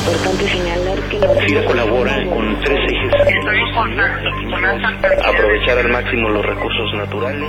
importante señalar que la SIDA colabora con tres ejes. Aprovechar al máximo los recursos naturales.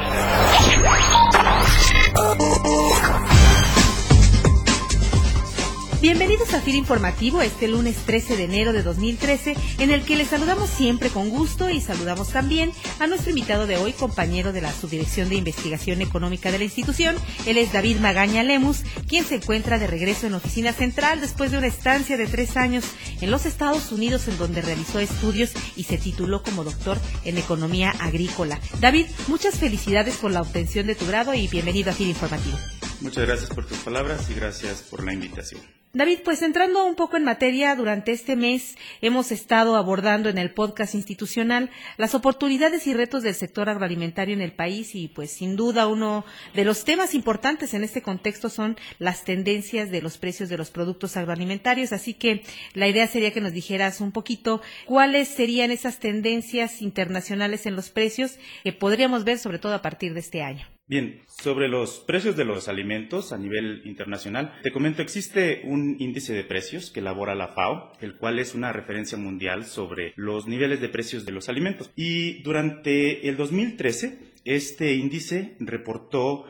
Bienvenidos a FIR Informativo este lunes 13 de enero de 2013, en el que les saludamos siempre con gusto y saludamos también a nuestro invitado de hoy, compañero de la Subdirección de Investigación Económica de la institución. Él es David Magaña Lemus, quien se encuentra de regreso en Oficina Central después de una estancia de tres años en los Estados Unidos, en donde realizó estudios y se tituló como doctor en Economía Agrícola. David, muchas felicidades por la obtención de tu grado y bienvenido a FIR Informativo. Muchas gracias por tus palabras y gracias por la invitación. David, pues entrando un poco en materia, durante este mes hemos estado abordando en el podcast institucional las oportunidades y retos del sector agroalimentario en el país y pues sin duda uno de los temas importantes en este contexto son las tendencias de los precios de los productos agroalimentarios. Así que la idea sería que nos dijeras un poquito cuáles serían esas tendencias internacionales en los precios que podríamos ver sobre todo a partir de este año. Bien, sobre los precios de los alimentos a nivel internacional, te comento, existe un índice de precios que elabora la FAO, el cual es una referencia mundial sobre los niveles de precios de los alimentos. Y durante el 2013, este índice reportó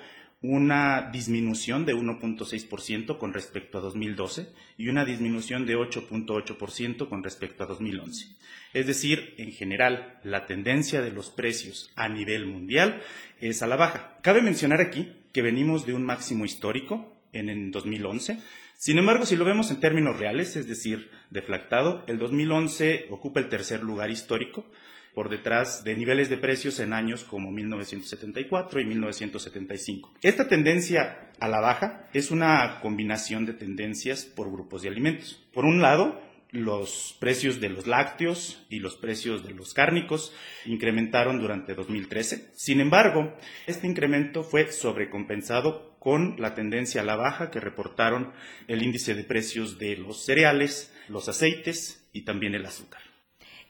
una disminución de 1.6% con respecto a 2012 y una disminución de 8.8% con respecto a 2011. Es decir, en general, la tendencia de los precios a nivel mundial es a la baja. Cabe mencionar aquí que venimos de un máximo histórico en el 2011. Sin embargo, si lo vemos en términos reales, es decir, deflactado, el 2011 ocupa el tercer lugar histórico por detrás de niveles de precios en años como 1974 y 1975. Esta tendencia a la baja es una combinación de tendencias por grupos de alimentos. Por un lado, los precios de los lácteos y los precios de los cárnicos incrementaron durante 2013. Sin embargo, este incremento fue sobrecompensado con la tendencia a la baja que reportaron el índice de precios de los cereales, los aceites y también el azúcar.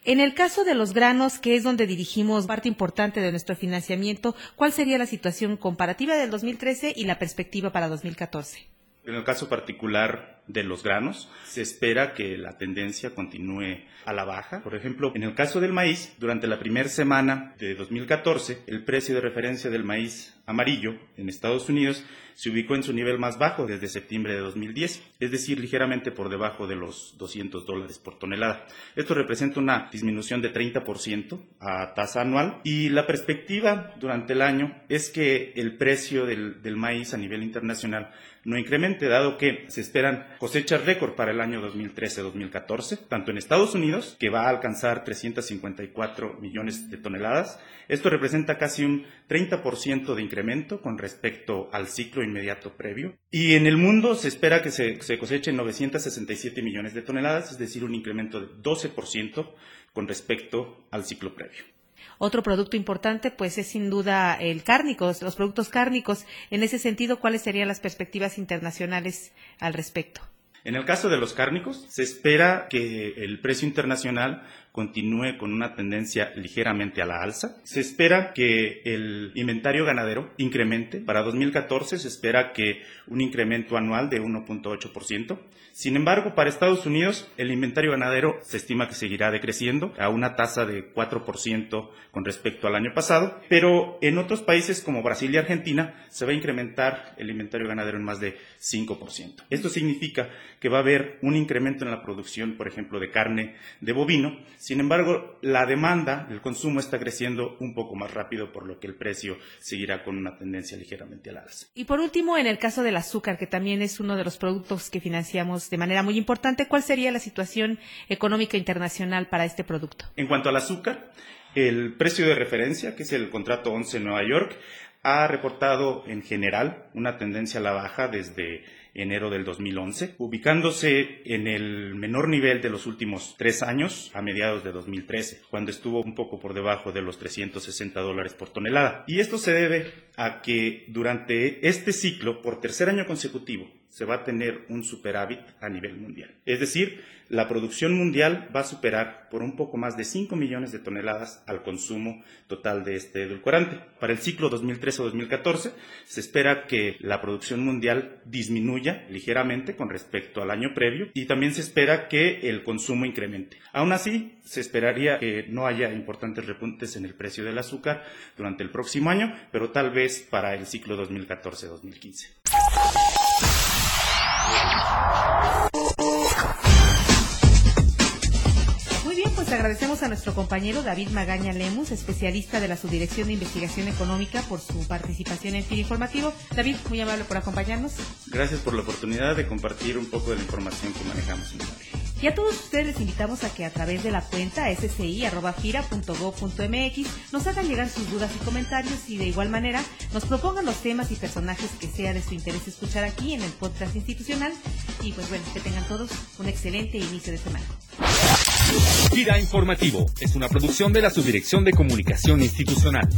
En el caso de los granos, que es donde dirigimos parte importante de nuestro financiamiento, ¿cuál sería la situación comparativa del 2013 y la perspectiva para 2014? En el caso particular de los granos, se espera que la tendencia continúe a la baja. Por ejemplo, en el caso del maíz, durante la primera semana de 2014, el precio de referencia del maíz amarillo en Estados Unidos se ubicó en su nivel más bajo desde septiembre de 2010, es decir, ligeramente por debajo de los 200 dólares por tonelada. Esto representa una disminución de 30% a tasa anual y la perspectiva durante el año es que el precio del, del maíz a nivel internacional no incremente, dado que se esperan cosechas récord para el año 2013-2014, tanto en Estados Unidos, que va a alcanzar 354 millones de toneladas. Esto representa casi un 30% de incremento con respecto al ciclo inmediato previo. Y en el mundo se espera que se, se cosechen 967 millones de toneladas, es decir, un incremento de 12% con respecto al ciclo previo. Otro producto importante, pues, es sin duda el cárnico, los productos cárnicos. En ese sentido, ¿cuáles serían las perspectivas internacionales al respecto? En el caso de los cárnicos, se espera que el precio internacional continúe con una tendencia ligeramente a la alza. Se espera que el inventario ganadero incremente. Para 2014 se espera que un incremento anual de 1.8%. Sin embargo, para Estados Unidos, el inventario ganadero se estima que seguirá decreciendo a una tasa de 4% con respecto al año pasado, pero en otros países como Brasil y Argentina se va a incrementar el inventario ganadero en más de 5%. Esto significa que va a haber un incremento en la producción, por ejemplo, de carne de bovino, sin embargo, la demanda, el consumo está creciendo un poco más rápido, por lo que el precio seguirá con una tendencia ligeramente al alza. Y por último, en el caso del azúcar, que también es uno de los productos que financiamos de manera muy importante, ¿cuál sería la situación económica internacional para este producto? En cuanto al azúcar, el precio de referencia, que es el contrato 11 en Nueva York, ha reportado en general una tendencia a la baja desde enero del 2011, ubicándose en el menor nivel de los últimos tres años a mediados de 2013, cuando estuvo un poco por debajo de los 360 dólares por tonelada. Y esto se debe a que durante este ciclo, por tercer año consecutivo, se va a tener un superávit a nivel mundial. Es decir, la producción mundial va a superar por un poco más de 5 millones de toneladas al consumo total de este edulcorante. Para el ciclo 2013-2014 se espera que la producción mundial disminuya ligeramente con respecto al año previo y también se espera que el consumo incremente. Aún así, se esperaría que no haya importantes repuntes en el precio del azúcar durante el próximo año, pero tal vez para el ciclo 2014-2015. Muy bien, pues agradecemos a nuestro compañero David Magaña Lemus, especialista de la Subdirección de Investigación Económica, por su participación en FIR Informativo. David, muy amable por acompañarnos. Gracias por la oportunidad de compartir un poco de la información que manejamos en el área. Y a todos ustedes les invitamos a que a través de la cuenta sci.fira.gov.mx nos hagan llegar sus dudas y comentarios y de igual manera nos propongan los temas y personajes que sea de su interés escuchar aquí en el podcast institucional. Y pues bueno, que tengan todos un excelente inicio de semana. Gira Informativo es una producción de la Subdirección de Comunicación Institucional.